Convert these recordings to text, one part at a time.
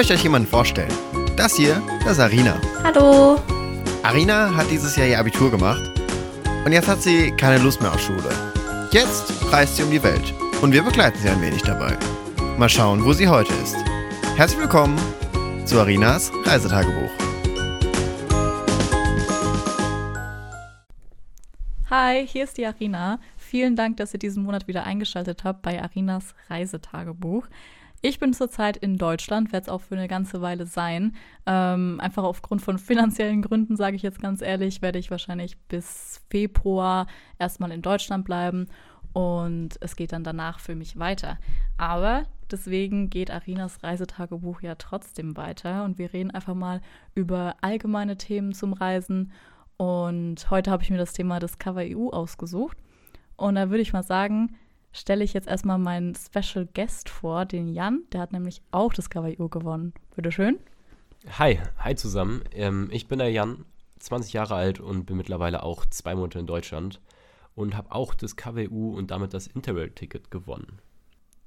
Ich möchte euch jemanden vorstellen. Das hier, das ist Arina. Hallo. Arina hat dieses Jahr ihr Abitur gemacht und jetzt hat sie keine Lust mehr auf Schule. Jetzt reist sie um die Welt und wir begleiten sie ein wenig dabei. Mal schauen, wo sie heute ist. Herzlich willkommen zu Arinas Reisetagebuch. Hi, hier ist die Arina. Vielen Dank, dass ihr diesen Monat wieder eingeschaltet habt bei Arinas Reisetagebuch. Ich bin zurzeit in Deutschland, werde es auch für eine ganze Weile sein. Ähm, einfach aufgrund von finanziellen Gründen, sage ich jetzt ganz ehrlich, werde ich wahrscheinlich bis Februar erstmal in Deutschland bleiben und es geht dann danach für mich weiter. Aber deswegen geht Arinas Reisetagebuch ja trotzdem weiter und wir reden einfach mal über allgemeine Themen zum Reisen. Und heute habe ich mir das Thema Discover EU ausgesucht. Und da würde ich mal sagen, stelle ich jetzt erstmal meinen Special Guest vor, den Jan. Der hat nämlich auch das KWU gewonnen. Bitteschön. Hi, hi zusammen. Ähm, ich bin der Jan, 20 Jahre alt und bin mittlerweile auch zwei Monate in Deutschland und habe auch das KWU und damit das Interrail-Ticket gewonnen.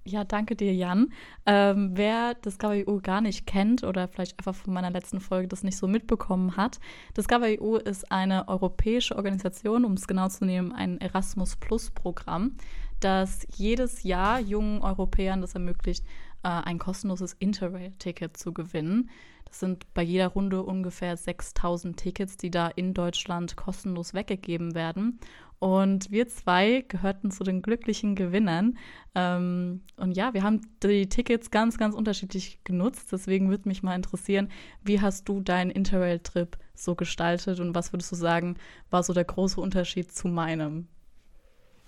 Ja, danke dir, Jan. Ähm, wer das KWU gar nicht kennt oder vielleicht einfach von meiner letzten Folge das nicht so mitbekommen hat, das KWU ist eine europäische Organisation, um es genau zu nehmen, ein Erasmus Plus Programm, das jedes Jahr jungen Europäern das ermöglicht, äh, ein kostenloses Interrail-Ticket zu gewinnen. Das sind bei jeder Runde ungefähr 6000 Tickets, die da in Deutschland kostenlos weggegeben werden. Und wir zwei gehörten zu den glücklichen Gewinnern. Ähm, und ja, wir haben die Tickets ganz, ganz unterschiedlich genutzt. Deswegen würde mich mal interessieren, wie hast du deinen Interrail-Trip so gestaltet und was würdest du sagen, war so der große Unterschied zu meinem?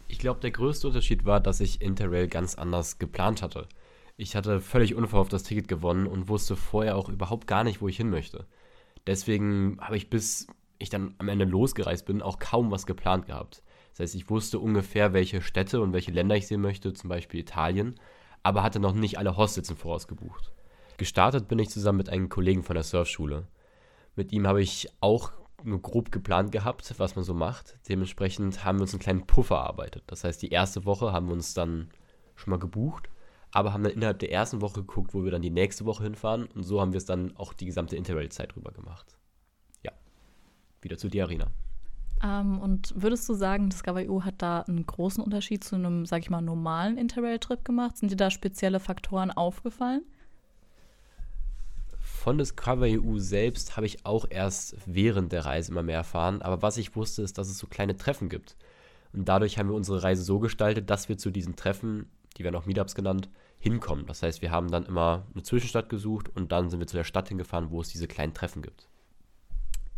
Ich glaube, der größte Unterschied war, dass ich Interrail ganz anders geplant hatte. Ich hatte völlig unverhofft das Ticket gewonnen und wusste vorher auch überhaupt gar nicht, wo ich hin möchte. Deswegen habe ich bis ich dann am Ende losgereist bin, auch kaum was geplant gehabt. Das heißt, ich wusste ungefähr, welche Städte und welche Länder ich sehen möchte, zum Beispiel Italien, aber hatte noch nicht alle Hostels im Voraus gebucht. Gestartet bin ich zusammen mit einem Kollegen von der Surfschule. Mit ihm habe ich auch nur grob geplant gehabt, was man so macht. Dementsprechend haben wir uns einen kleinen Puffer erarbeitet. Das heißt, die erste Woche haben wir uns dann schon mal gebucht, aber haben dann innerhalb der ersten Woche geguckt, wo wir dann die nächste Woche hinfahren. Und so haben wir es dann auch die gesamte Interrail-Zeit rüber gemacht. Ja, wieder zu dir, Arena. Ähm, und würdest du sagen, Discover EU hat da einen großen Unterschied zu einem, sag ich mal, normalen Interrail-Trip gemacht? Sind dir da spezielle Faktoren aufgefallen? Von Discover EU selbst habe ich auch erst während der Reise immer mehr erfahren. Aber was ich wusste, ist, dass es so kleine Treffen gibt. Und dadurch haben wir unsere Reise so gestaltet, dass wir zu diesen Treffen, die werden auch Meetups genannt, hinkommen. Das heißt, wir haben dann immer eine Zwischenstadt gesucht und dann sind wir zu der Stadt hingefahren, wo es diese kleinen Treffen gibt.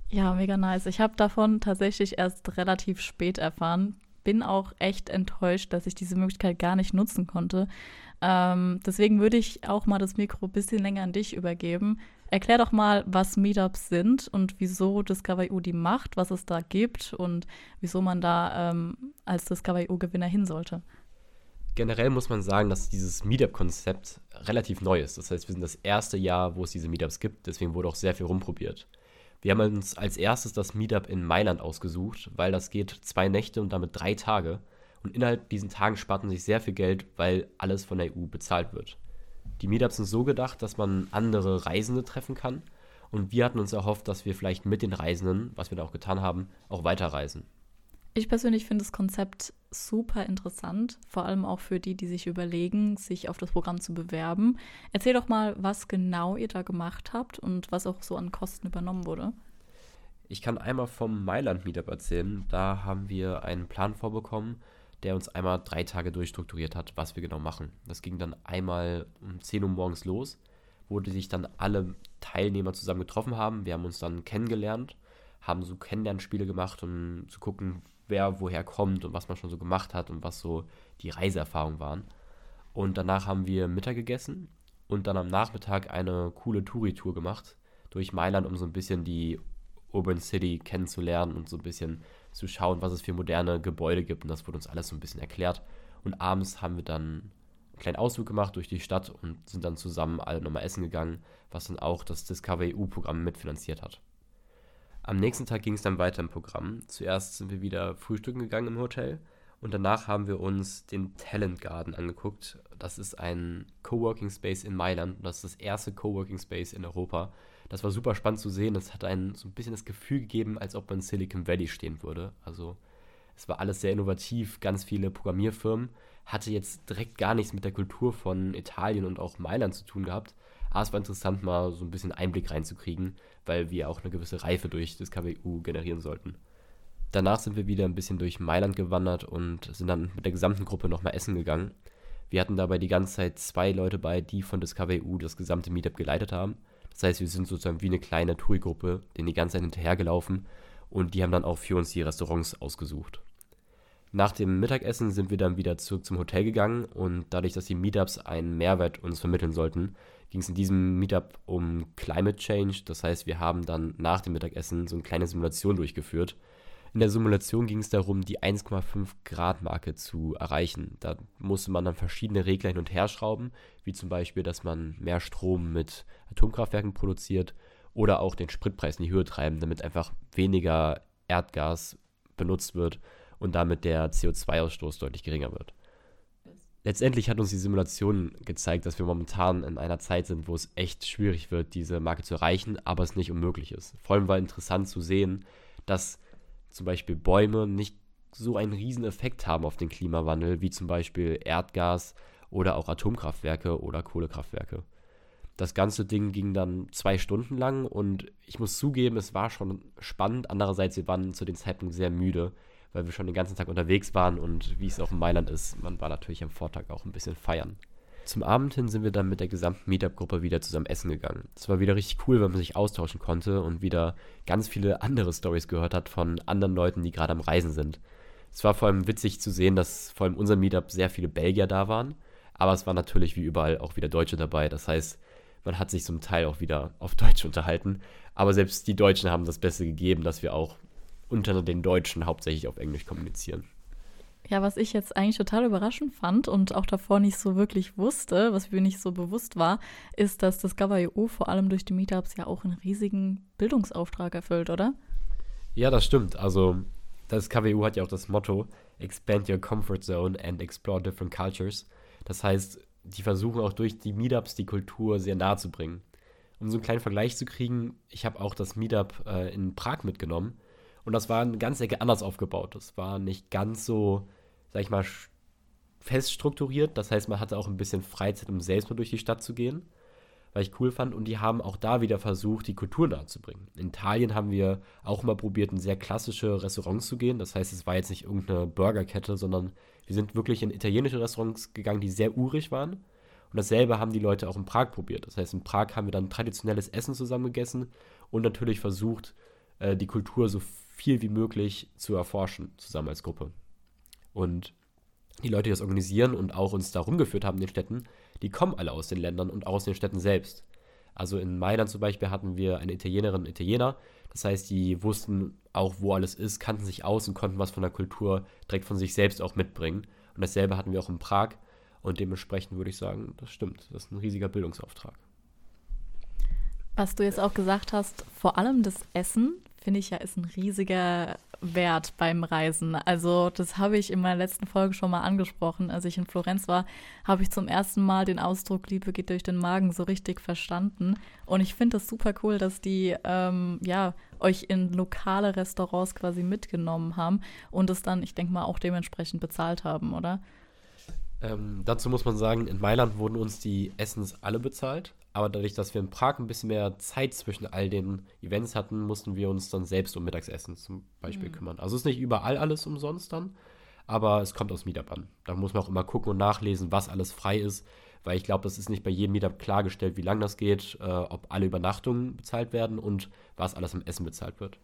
Ja, mega nice. Ich habe davon tatsächlich erst relativ spät erfahren. Bin auch echt enttäuscht, dass ich diese Möglichkeit gar nicht nutzen konnte. Ähm, deswegen würde ich auch mal das Mikro ein bisschen länger an dich übergeben. Erklär doch mal, was Meetups sind und wieso Discover EU die macht, was es da gibt und wieso man da ähm, als Discover EU-Gewinner hin sollte. Generell muss man sagen, dass dieses Meetup-Konzept relativ neu ist. Das heißt, wir sind das erste Jahr, wo es diese Meetups gibt. Deswegen wurde auch sehr viel rumprobiert. Wir haben uns als erstes das Meetup in Mailand ausgesucht, weil das geht zwei Nächte und damit drei Tage. Und innerhalb diesen Tagen spart man sich sehr viel Geld, weil alles von der EU bezahlt wird. Die Meetups sind so gedacht, dass man andere Reisende treffen kann. Und wir hatten uns erhofft, dass wir vielleicht mit den Reisenden, was wir da auch getan haben, auch weiterreisen. Ich persönlich finde das Konzept super interessant, vor allem auch für die, die sich überlegen, sich auf das Programm zu bewerben. Erzähl doch mal, was genau ihr da gemacht habt und was auch so an Kosten übernommen wurde. Ich kann einmal vom Mailand Meetup erzählen. Da haben wir einen Plan vorbekommen, der uns einmal drei Tage durchstrukturiert hat, was wir genau machen. Das ging dann einmal um 10 Uhr morgens los, wo sich dann alle Teilnehmer zusammen getroffen haben. Wir haben uns dann kennengelernt, haben so Kennenlernspiele gemacht, um zu gucken, wer woher kommt und was man schon so gemacht hat und was so die Reiseerfahrungen waren. Und danach haben wir Mittag gegessen und dann am Nachmittag eine coole Touri-Tour gemacht durch Mailand, um so ein bisschen die Urban City kennenzulernen und so ein bisschen zu schauen, was es für moderne Gebäude gibt. Und das wurde uns alles so ein bisschen erklärt. Und abends haben wir dann einen kleinen Ausflug gemacht durch die Stadt und sind dann zusammen alle nochmal essen gegangen, was dann auch das Discover EU-Programm mitfinanziert hat. Am nächsten Tag ging es dann weiter im Programm. Zuerst sind wir wieder frühstücken gegangen im Hotel Und danach haben wir uns den Talent Garden angeguckt. Das ist ein Coworking Space in Mailand. Das ist das erste Coworking Space in Europa. Das war super spannend zu sehen. Es hat einen so ein bisschen das Gefühl gegeben, als ob man Silicon Valley stehen würde. Also es war alles sehr innovativ, ganz viele Programmierfirmen. Hatte jetzt direkt gar nichts mit der Kultur von Italien und auch Mailand zu tun gehabt. Aber es war interessant, mal so ein bisschen Einblick reinzukriegen, weil wir auch eine gewisse Reife durch das KWU generieren sollten. Danach sind wir wieder ein bisschen durch Mailand gewandert und sind dann mit der gesamten Gruppe nochmal essen gegangen. Wir hatten dabei die ganze Zeit zwei Leute bei, die von das KWU das gesamte Meetup geleitet haben. Das heißt, wir sind sozusagen wie eine kleine Touri-Gruppe, denen die ganze Zeit hinterhergelaufen und die haben dann auch für uns die Restaurants ausgesucht. Nach dem Mittagessen sind wir dann wieder zurück zum Hotel gegangen und dadurch, dass die Meetups einen Mehrwert uns vermitteln sollten, ging es in diesem Meetup um Climate Change. Das heißt, wir haben dann nach dem Mittagessen so eine kleine Simulation durchgeführt. In der Simulation ging es darum, die 1,5 Grad Marke zu erreichen. Da musste man dann verschiedene Regler hin und her schrauben, wie zum Beispiel, dass man mehr Strom mit Atomkraftwerken produziert oder auch den Spritpreis in die Höhe treiben, damit einfach weniger Erdgas benutzt wird und damit der CO2-Ausstoß deutlich geringer wird. Letztendlich hat uns die Simulation gezeigt, dass wir momentan in einer Zeit sind, wo es echt schwierig wird, diese Marke zu erreichen, aber es nicht unmöglich ist. Vor allem war interessant zu sehen, dass zum Beispiel Bäume nicht so einen riesen Effekt haben auf den Klimawandel, wie zum Beispiel Erdgas oder auch Atomkraftwerke oder Kohlekraftwerke. Das ganze Ding ging dann zwei Stunden lang und ich muss zugeben, es war schon spannend. Andererseits, wir waren zu dem Zeitpunkt sehr müde, weil wir schon den ganzen Tag unterwegs waren und wie es auch in Mailand ist, man war natürlich am Vortag auch ein bisschen feiern. Zum Abend hin sind wir dann mit der gesamten Meetup-Gruppe wieder zusammen essen gegangen. Es war wieder richtig cool, weil man sich austauschen konnte und wieder ganz viele andere Stories gehört hat von anderen Leuten, die gerade am Reisen sind. Es war vor allem witzig zu sehen, dass vor allem unser Meetup sehr viele Belgier da waren, aber es waren natürlich wie überall auch wieder Deutsche dabei. Das heißt, man hat sich zum Teil auch wieder auf Deutsch unterhalten, aber selbst die Deutschen haben das Beste gegeben, dass wir auch unter den Deutschen hauptsächlich auf Englisch kommunizieren. Ja, was ich jetzt eigentlich total überraschend fand und auch davor nicht so wirklich wusste, was mir nicht so bewusst war, ist, dass das GovIO vor allem durch die Meetups ja auch einen riesigen Bildungsauftrag erfüllt, oder? Ja, das stimmt. Also das KWU hat ja auch das Motto Expand your comfort zone and explore different cultures. Das heißt, die versuchen auch durch die Meetups die Kultur sehr nahe zu bringen. Um so einen kleinen Vergleich zu kriegen, ich habe auch das Meetup äh, in Prag mitgenommen und das war eine ganze Ecke anders aufgebaut. Das war nicht ganz so, sag ich mal, fest strukturiert. Das heißt, man hatte auch ein bisschen Freizeit, um selbst mal durch die Stadt zu gehen, weil ich cool fand. Und die haben auch da wieder versucht, die Kultur nahezubringen. In Italien haben wir auch mal probiert, in sehr klassische Restaurants zu gehen. Das heißt, es war jetzt nicht irgendeine Burgerkette, sondern wir sind wirklich in italienische Restaurants gegangen, die sehr urig waren. Und dasselbe haben die Leute auch in Prag probiert. Das heißt, in Prag haben wir dann traditionelles Essen zusammen gegessen und natürlich versucht, äh, die Kultur so viel wie möglich zu erforschen, zusammen als Gruppe. Und die Leute, die das organisieren und auch uns da rumgeführt haben in den Städten, die kommen alle aus den Ländern und auch aus den Städten selbst. Also in Mailand zum Beispiel hatten wir eine Italienerin und Italiener. Das heißt, die wussten auch, wo alles ist, kannten sich aus und konnten was von der Kultur direkt von sich selbst auch mitbringen. Und dasselbe hatten wir auch in Prag. Und dementsprechend würde ich sagen, das stimmt. Das ist ein riesiger Bildungsauftrag. Was du jetzt auch gesagt hast, vor allem das Essen finde ich ja, ist ein riesiger Wert beim Reisen. Also das habe ich in meiner letzten Folge schon mal angesprochen. Als ich in Florenz war, habe ich zum ersten Mal den Ausdruck Liebe geht durch den Magen so richtig verstanden. Und ich finde das super cool, dass die ähm, ja euch in lokale Restaurants quasi mitgenommen haben und es dann, ich denke mal, auch dementsprechend bezahlt haben, oder? Ähm, dazu muss man sagen, in Mailand wurden uns die Essens alle bezahlt. Aber dadurch, dass wir in Prag ein bisschen mehr Zeit zwischen all den Events hatten, mussten wir uns dann selbst um Mittagessen zum Beispiel mhm. kümmern. Also ist nicht überall alles umsonst dann, aber es kommt aus Meetup an. Da muss man auch immer gucken und nachlesen, was alles frei ist, weil ich glaube, das ist nicht bei jedem Meetup klargestellt, wie lange das geht, äh, ob alle Übernachtungen bezahlt werden und was alles im Essen bezahlt wird.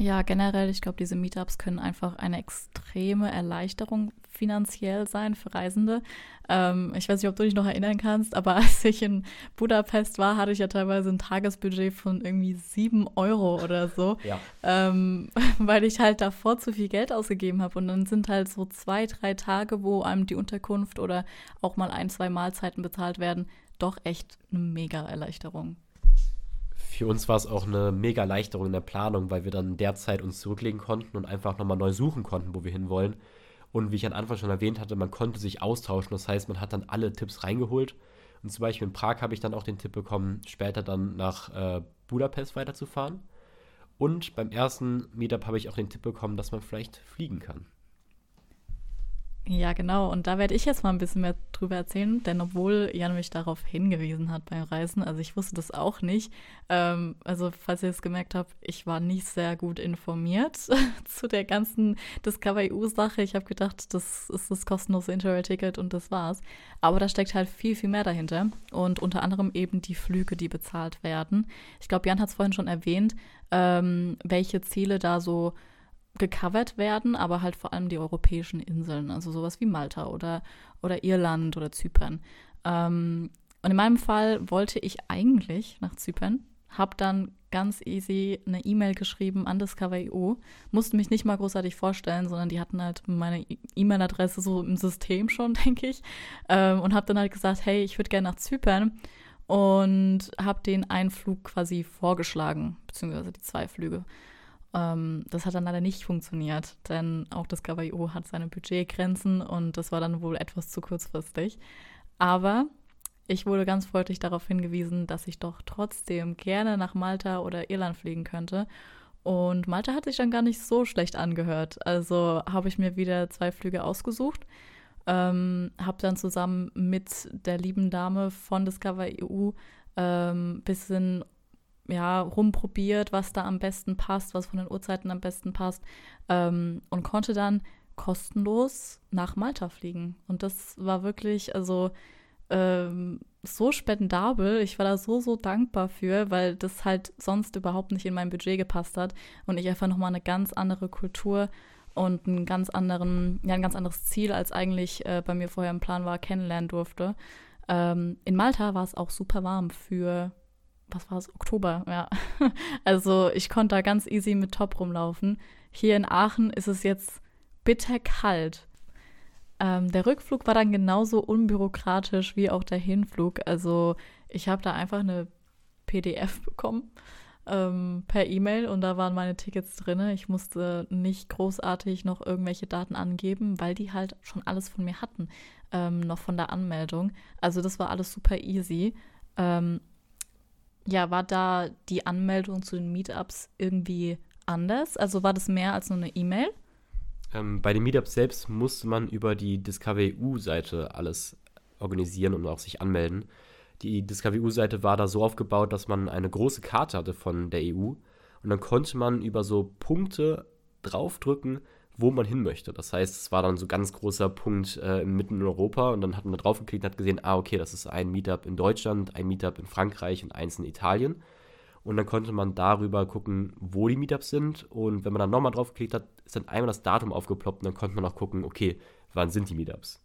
Ja, generell, ich glaube, diese Meetups können einfach eine extreme Erleichterung finanziell sein für Reisende. Ähm, ich weiß nicht, ob du dich noch erinnern kannst, aber als ich in Budapest war, hatte ich ja teilweise ein Tagesbudget von irgendwie sieben Euro oder so, ja. ähm, weil ich halt davor zu viel Geld ausgegeben habe. Und dann sind halt so zwei, drei Tage, wo einem die Unterkunft oder auch mal ein, zwei Mahlzeiten bezahlt werden, doch echt eine mega Erleichterung für uns war es auch eine mega Erleichterung in der Planung, weil wir dann derzeit uns zurücklegen konnten und einfach nochmal neu suchen konnten, wo wir hinwollen. Und wie ich am Anfang schon erwähnt hatte, man konnte sich austauschen. Das heißt, man hat dann alle Tipps reingeholt. Und zum Beispiel in Prag habe ich dann auch den Tipp bekommen, später dann nach äh, Budapest weiterzufahren. Und beim ersten Meetup habe ich auch den Tipp bekommen, dass man vielleicht fliegen kann. Ja, genau. Und da werde ich jetzt mal ein bisschen mehr drüber erzählen, denn obwohl Jan mich darauf hingewiesen hat beim Reisen, also ich wusste das auch nicht. Ähm, also, falls ihr es gemerkt habt, ich war nicht sehr gut informiert zu der ganzen Discover EU-Sache. Ich habe gedacht, das ist das kostenlose Interrail-Ticket und das war's. Aber da steckt halt viel, viel mehr dahinter. Und unter anderem eben die Flüge, die bezahlt werden. Ich glaube, Jan hat es vorhin schon erwähnt, ähm, welche Ziele da so gecovert werden, aber halt vor allem die europäischen Inseln, also sowas wie Malta oder, oder Irland oder Zypern. Ähm, und in meinem Fall wollte ich eigentlich nach Zypern, habe dann ganz easy eine E-Mail geschrieben an Discover EU, musste mich nicht mal großartig vorstellen, sondern die hatten halt meine E-Mail-Adresse so im System schon, denke ich, ähm, und habe dann halt gesagt, hey, ich würde gerne nach Zypern und habe den einen Flug quasi vorgeschlagen, beziehungsweise die zwei Flüge. Ähm, das hat dann leider nicht funktioniert, denn auch das KWO hat seine Budgetgrenzen und das war dann wohl etwas zu kurzfristig. Aber ich wurde ganz freundlich darauf hingewiesen, dass ich doch trotzdem gerne nach Malta oder Irland fliegen könnte. Und Malta hat sich dann gar nicht so schlecht angehört. Also habe ich mir wieder zwei Flüge ausgesucht. Ähm, habe dann zusammen mit der lieben Dame von Discover EU ähm, bisschen ja, rumprobiert, was da am besten passt, was von den Uhrzeiten am besten passt ähm, und konnte dann kostenlos nach Malta fliegen. Und das war wirklich, also ähm, so spendabel. Ich war da so, so dankbar für, weil das halt sonst überhaupt nicht in mein Budget gepasst hat und ich einfach nochmal eine ganz andere Kultur und einen ganz anderen, ja, ein ganz anderes Ziel, als eigentlich äh, bei mir vorher im Plan war, kennenlernen durfte. Ähm, in Malta war es auch super warm für was war es, Oktober, ja. Also ich konnte da ganz easy mit Top rumlaufen. Hier in Aachen ist es jetzt bitterkalt. Ähm, der Rückflug war dann genauso unbürokratisch wie auch der Hinflug. Also ich habe da einfach eine PDF bekommen ähm, per E-Mail und da waren meine Tickets drin. Ich musste nicht großartig noch irgendwelche Daten angeben, weil die halt schon alles von mir hatten, ähm, noch von der Anmeldung. Also das war alles super easy. Ähm, ja, war da die Anmeldung zu den Meetups irgendwie anders? Also war das mehr als nur eine E-Mail? Ähm, bei den Meetups selbst musste man über die Discover-EU-Seite alles organisieren und auch sich anmelden. Die Discover-EU-Seite war da so aufgebaut, dass man eine große Karte hatte von der EU und dann konnte man über so Punkte draufdrücken, wo man hin möchte. Das heißt, es war dann so ein ganz großer Punkt äh, mitten in Europa und dann hat man da drauf geklickt und hat gesehen, ah, okay, das ist ein Meetup in Deutschland, ein Meetup in Frankreich und eins in Italien. Und dann konnte man darüber gucken, wo die Meetups sind. Und wenn man dann nochmal drauf geklickt hat, ist dann einmal das Datum aufgeploppt und dann konnte man auch gucken, okay, wann sind die Meetups.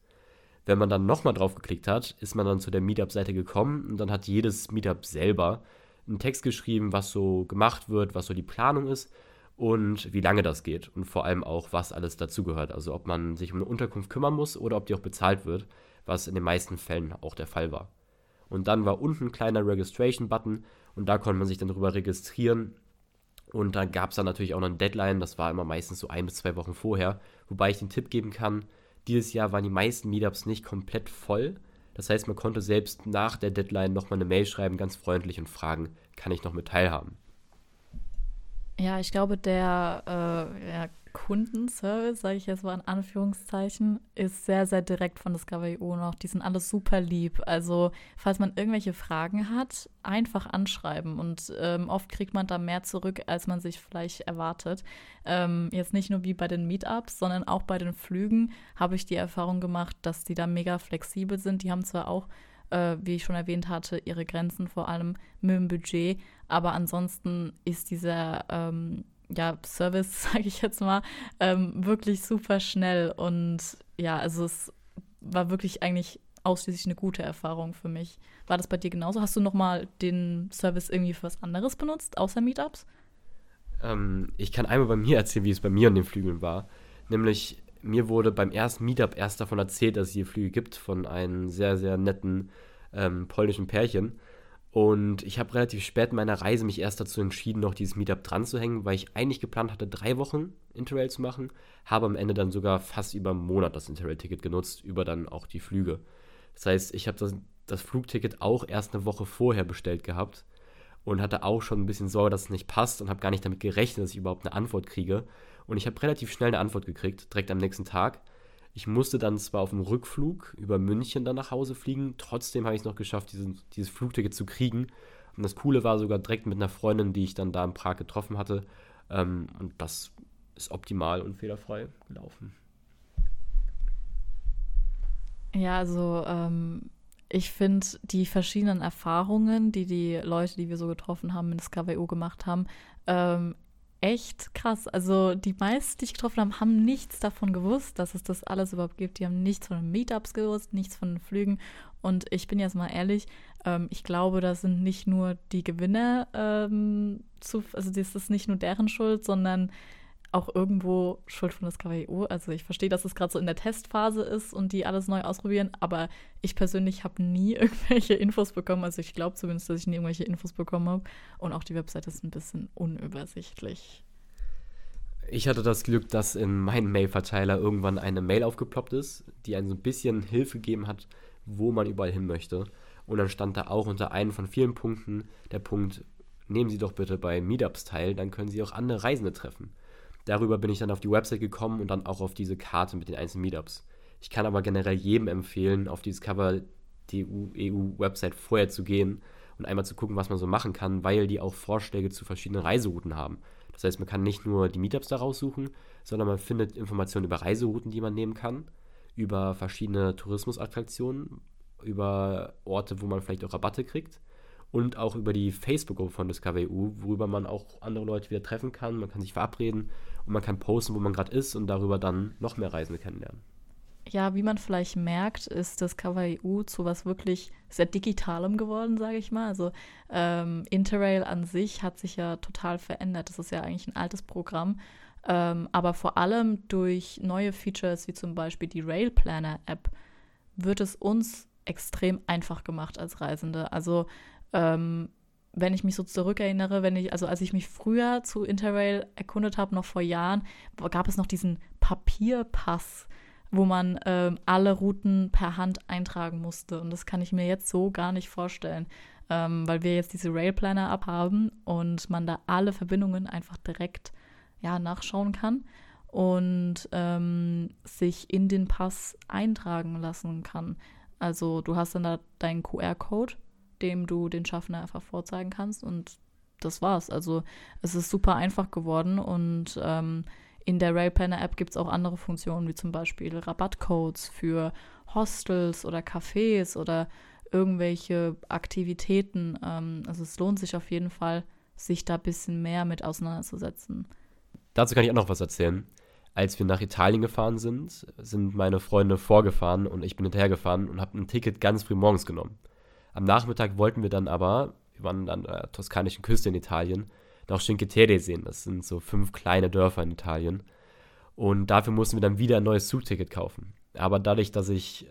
Wenn man dann nochmal drauf geklickt hat, ist man dann zu der Meetup-Seite gekommen und dann hat jedes Meetup selber einen Text geschrieben, was so gemacht wird, was so die Planung ist und wie lange das geht und vor allem auch, was alles dazugehört. Also ob man sich um eine Unterkunft kümmern muss oder ob die auch bezahlt wird, was in den meisten Fällen auch der Fall war. Und dann war unten ein kleiner Registration-Button und da konnte man sich dann darüber registrieren. Und dann gab es dann natürlich auch noch eine Deadline, das war immer meistens so ein bis zwei Wochen vorher, wobei ich den Tipp geben kann, dieses Jahr waren die meisten Meetups nicht komplett voll. Das heißt, man konnte selbst nach der Deadline nochmal eine Mail schreiben, ganz freundlich und fragen, kann ich noch mit teilhaben? Ja, ich glaube, der äh, ja, Kundenservice, sage ich jetzt mal in Anführungszeichen, ist sehr, sehr direkt von Discovery.io noch. Die sind alles super lieb. Also, falls man irgendwelche Fragen hat, einfach anschreiben. Und ähm, oft kriegt man da mehr zurück, als man sich vielleicht erwartet. Ähm, jetzt nicht nur wie bei den Meetups, sondern auch bei den Flügen habe ich die Erfahrung gemacht, dass die da mega flexibel sind. Die haben zwar auch äh, wie ich schon erwähnt hatte, ihre Grenzen, vor allem mit dem Budget. Aber ansonsten ist dieser ähm, ja, Service, sage ich jetzt mal, ähm, wirklich super schnell. Und ja, also es war wirklich eigentlich ausschließlich eine gute Erfahrung für mich. War das bei dir genauso? Hast du noch mal den Service irgendwie für was anderes benutzt, außer Meetups? Ähm, ich kann einmal bei mir erzählen, wie es bei mir an den Flügeln war. Nämlich, mir wurde beim ersten Meetup erst davon erzählt, dass es hier Flüge gibt, von einem sehr, sehr netten ähm, polnischen Pärchen. Und ich habe relativ spät in meiner Reise mich erst dazu entschieden, noch dieses Meetup dran zu hängen, weil ich eigentlich geplant hatte, drei Wochen Interrail zu machen, habe am Ende dann sogar fast über einen Monat das Interrail-Ticket genutzt, über dann auch die Flüge. Das heißt, ich habe das, das Flugticket auch erst eine Woche vorher bestellt gehabt und hatte auch schon ein bisschen Sorge, dass es nicht passt und habe gar nicht damit gerechnet, dass ich überhaupt eine Antwort kriege. Und ich habe relativ schnell eine Antwort gekriegt, direkt am nächsten Tag. Ich musste dann zwar auf dem Rückflug über München dann nach Hause fliegen, trotzdem habe ich es noch geschafft, diesen, dieses Flugticket zu kriegen. Und das Coole war sogar direkt mit einer Freundin, die ich dann da in Prag getroffen hatte. Ähm, und das ist optimal und fehlerfrei gelaufen. Ja, also ähm, ich finde die verschiedenen Erfahrungen, die die Leute, die wir so getroffen haben, in das KWO gemacht haben, ähm, echt krass. Also die meisten, die ich getroffen habe, haben nichts davon gewusst, dass es das alles überhaupt gibt. Die haben nichts von den Meetups gewusst, nichts von den Flügen. Und ich bin jetzt mal ehrlich, ähm, ich glaube, das sind nicht nur die Gewinner ähm, zu, also das ist nicht nur deren Schuld, sondern auch irgendwo Schuld von das KWU. Also ich verstehe, dass es gerade so in der Testphase ist und die alles neu ausprobieren, aber ich persönlich habe nie irgendwelche Infos bekommen. Also ich glaube zumindest, dass ich nie irgendwelche Infos bekommen habe. Und auch die Webseite ist ein bisschen unübersichtlich. Ich hatte das Glück, dass in meinem Mail-Verteiler irgendwann eine Mail aufgeploppt ist, die einen so ein bisschen Hilfe gegeben hat, wo man überall hin möchte. Und dann stand da auch unter einem von vielen Punkten der Punkt, nehmen Sie doch bitte bei Meetups teil, dann können Sie auch andere Reisende treffen. Darüber bin ich dann auf die Website gekommen und dann auch auf diese Karte mit den einzelnen Meetups. Ich kann aber generell jedem empfehlen, auf die Discover EU-Website vorher zu gehen und einmal zu gucken, was man so machen kann, weil die auch Vorschläge zu verschiedenen Reiserouten haben. Das heißt, man kann nicht nur die Meetups da raussuchen, sondern man findet Informationen über Reiserouten, die man nehmen kann, über verschiedene Tourismusattraktionen, über Orte, wo man vielleicht auch Rabatte kriegt und auch über die Facebook-Gruppe von DiscoverEU, worüber man auch andere Leute wieder treffen kann. Man kann sich verabreden und man kann posten, wo man gerade ist und darüber dann noch mehr Reisende kennenlernen. Ja, wie man vielleicht merkt, ist das EU zu was wirklich sehr Digitalem geworden, sage ich mal. Also ähm, Interrail an sich hat sich ja total verändert. Das ist ja eigentlich ein altes Programm. Ähm, aber vor allem durch neue Features wie zum Beispiel die Rail Planner App wird es uns extrem einfach gemacht als Reisende. Also ähm, wenn ich mich so zurückerinnere, wenn ich, also als ich mich früher zu Interrail erkundet habe, noch vor Jahren, gab es noch diesen Papierpass, wo man ähm, alle Routen per Hand eintragen musste. Und das kann ich mir jetzt so gar nicht vorstellen, ähm, weil wir jetzt diese Railplanner abhaben und man da alle Verbindungen einfach direkt ja, nachschauen kann und ähm, sich in den Pass eintragen lassen kann. Also du hast dann da deinen QR-Code dem du den Schaffner einfach vorzeigen kannst. Und das war's. Also es ist super einfach geworden und ähm, in der Railplanner App gibt es auch andere Funktionen, wie zum Beispiel Rabattcodes für Hostels oder Cafés oder irgendwelche Aktivitäten. Ähm, also es lohnt sich auf jeden Fall, sich da ein bisschen mehr mit auseinanderzusetzen. Dazu kann ich auch noch was erzählen. Als wir nach Italien gefahren sind, sind meine Freunde vorgefahren und ich bin hinterhergefahren und habe ein Ticket ganz früh morgens genommen. Am Nachmittag wollten wir dann aber, wir waren an der toskanischen Küste in Italien, noch Cinque Terre sehen. Das sind so fünf kleine Dörfer in Italien. Und dafür mussten wir dann wieder ein neues Zugticket kaufen. Aber dadurch, dass ich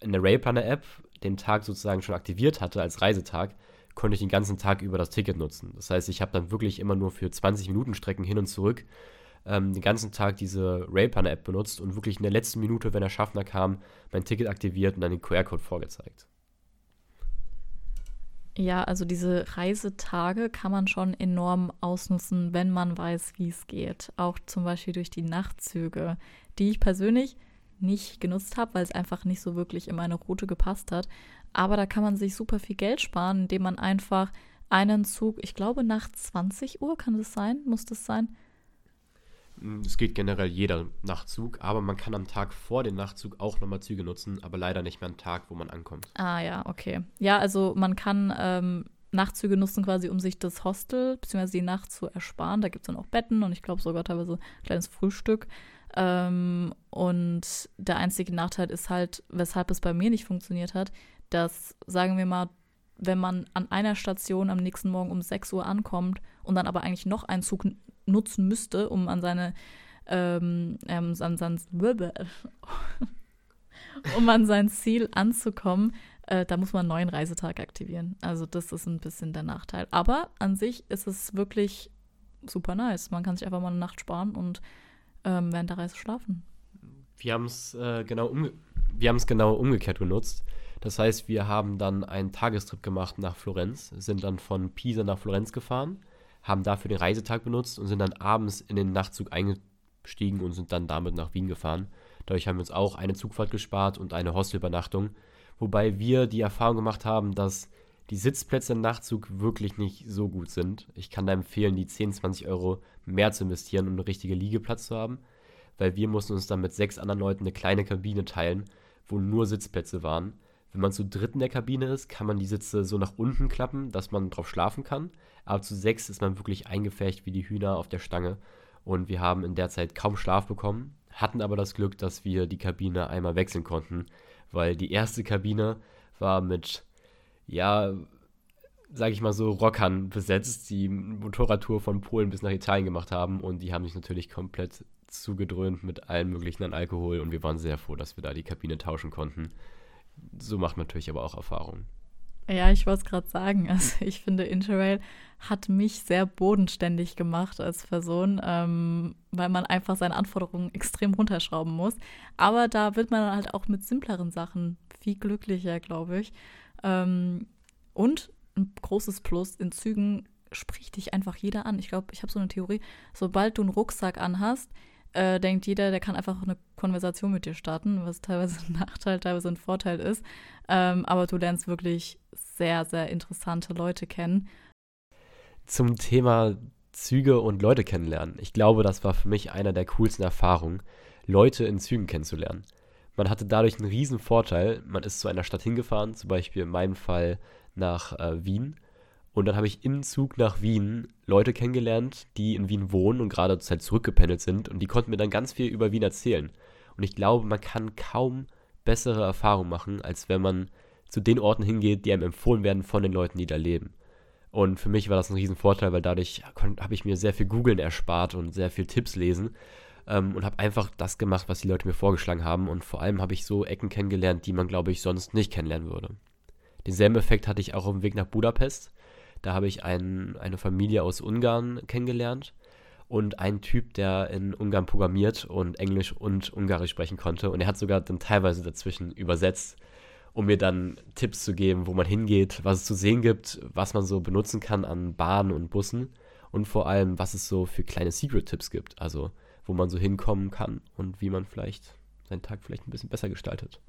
in der Railplanner-App den Tag sozusagen schon aktiviert hatte als Reisetag, konnte ich den ganzen Tag über das Ticket nutzen. Das heißt, ich habe dann wirklich immer nur für 20 Minuten Strecken hin und zurück ähm, den ganzen Tag diese Railplanner-App benutzt und wirklich in der letzten Minute, wenn der Schaffner kam, mein Ticket aktiviert und dann den QR-Code vorgezeigt. Ja, also diese Reisetage kann man schon enorm ausnutzen, wenn man weiß, wie es geht. Auch zum Beispiel durch die Nachtzüge, die ich persönlich nicht genutzt habe, weil es einfach nicht so wirklich in meine Route gepasst hat. Aber da kann man sich super viel Geld sparen, indem man einfach einen Zug, ich glaube nach 20 Uhr kann das sein, muss das sein, es geht generell jeder Nachtzug, aber man kann am Tag vor dem Nachtzug auch nochmal Züge nutzen, aber leider nicht mehr am Tag, wo man ankommt. Ah ja, okay. Ja, also man kann ähm, Nachtzüge nutzen quasi, um sich das Hostel bzw. die Nacht zu ersparen. Da gibt es dann auch Betten und ich glaube sogar teilweise ein kleines Frühstück. Ähm, und der einzige Nachteil ist halt, weshalb es bei mir nicht funktioniert hat, dass, sagen wir mal, wenn man an einer Station am nächsten Morgen um 6 Uhr ankommt und dann aber eigentlich noch einen Zug nutzen müsste, um an seine ähm, ähm, an sein, um an sein Ziel anzukommen, Äh, da muss man einen neuen Reisetag aktivieren. Also das ist ein bisschen der Nachteil. Aber an sich ist es wirklich super nice. Man kann sich einfach mal eine Nacht sparen und ähm, während der Reise schlafen. Wir haben es äh, genau, umge genau umgekehrt genutzt. Das heißt, wir haben dann einen Tagestrip gemacht nach Florenz, sind dann von Pisa nach Florenz gefahren, haben dafür den Reisetag benutzt und sind dann abends in den Nachtzug eingestiegen und sind dann damit nach Wien gefahren. Dadurch haben wir uns auch eine Zugfahrt gespart und eine Hostelübernachtung. Wobei wir die Erfahrung gemacht haben, dass die Sitzplätze im Nachtzug wirklich nicht so gut sind. Ich kann da empfehlen, die 10, 20 Euro mehr zu investieren, um einen richtigen Liegeplatz zu haben. Weil wir mussten uns dann mit sechs anderen Leuten eine kleine Kabine teilen, wo nur Sitzplätze waren. Wenn man zu dritt in der Kabine ist, kann man die Sitze so nach unten klappen, dass man drauf schlafen kann. Aber zu sechs ist man wirklich eingefärcht wie die Hühner auf der Stange. Und wir haben in der Zeit kaum Schlaf bekommen, hatten aber das Glück, dass wir die Kabine einmal wechseln konnten, weil die erste Kabine war mit, ja, sag ich mal so, Rockern besetzt, die Motorradtour von Polen bis nach Italien gemacht haben und die haben sich natürlich komplett zugedröhnt mit allen möglichen an Alkohol und wir waren sehr froh, dass wir da die Kabine tauschen konnten so macht man natürlich aber auch Erfahrungen. Ja, ich wollte es gerade sagen. Also ich finde, Interrail hat mich sehr bodenständig gemacht als Person, ähm, weil man einfach seine Anforderungen extrem runterschrauben muss. Aber da wird man halt auch mit simpleren Sachen viel glücklicher, glaube ich. Ähm, und ein großes Plus, in Zügen spricht dich einfach jeder an. Ich glaube, ich habe so eine Theorie, sobald du einen Rucksack anhast, äh, denkt jeder, der kann einfach eine Konversation mit dir starten, was teilweise ein Nachteil, teilweise ein Vorteil ist. Ähm, aber du lernst wirklich sehr, sehr interessante Leute kennen. Zum Thema Züge und Leute kennenlernen. Ich glaube, das war für mich einer der coolsten Erfahrungen, Leute in Zügen kennenzulernen. Man hatte dadurch einen riesen Vorteil. Man ist zu einer Stadt hingefahren, zum Beispiel in meinem Fall nach äh, Wien und dann habe ich im Zug nach Wien Leute kennengelernt, die in Wien wohnen und gerade zur Zeit zurückgependelt sind. Und die konnten mir dann ganz viel über Wien erzählen. Und ich glaube, man kann kaum bessere Erfahrungen machen, als wenn man zu den Orten hingeht, die einem empfohlen werden von den Leuten, die da leben. Und für mich war das ein Riesenvorteil, weil dadurch habe ich mir sehr viel Googeln erspart und sehr viel Tipps lesen ähm, und habe einfach das gemacht, was die Leute mir vorgeschlagen haben. Und vor allem habe ich so Ecken kennengelernt, die man, glaube ich, sonst nicht kennenlernen würde. Denselben Effekt hatte ich auch auf dem Weg nach Budapest. Da habe ich ein, eine Familie aus Ungarn kennengelernt und einen Typ, der in Ungarn programmiert und Englisch und Ungarisch sprechen konnte. Und er hat sogar dann teilweise dazwischen übersetzt, um mir dann Tipps zu geben, wo man hingeht, was es zu sehen gibt, was man so benutzen kann an Bahnen und Bussen und vor allem, was es so für kleine Secret-Tipps gibt. Also, wo man so hinkommen kann und wie man vielleicht seinen Tag vielleicht ein bisschen besser gestaltet.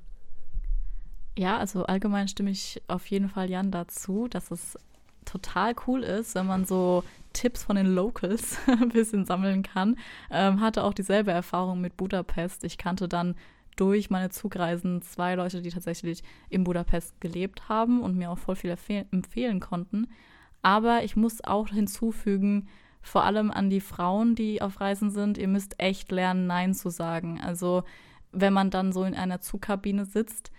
Ja, also allgemein stimme ich auf jeden Fall Jan dazu, dass es total cool ist, wenn man so Tipps von den Locals ein bisschen sammeln kann. Ähm, hatte auch dieselbe Erfahrung mit Budapest. Ich kannte dann durch meine Zugreisen zwei Leute, die tatsächlich in Budapest gelebt haben und mir auch voll viel empfehlen konnten. Aber ich muss auch hinzufügen, vor allem an die Frauen, die auf Reisen sind, ihr müsst echt lernen, Nein zu sagen. Also wenn man dann so in einer Zugkabine sitzt,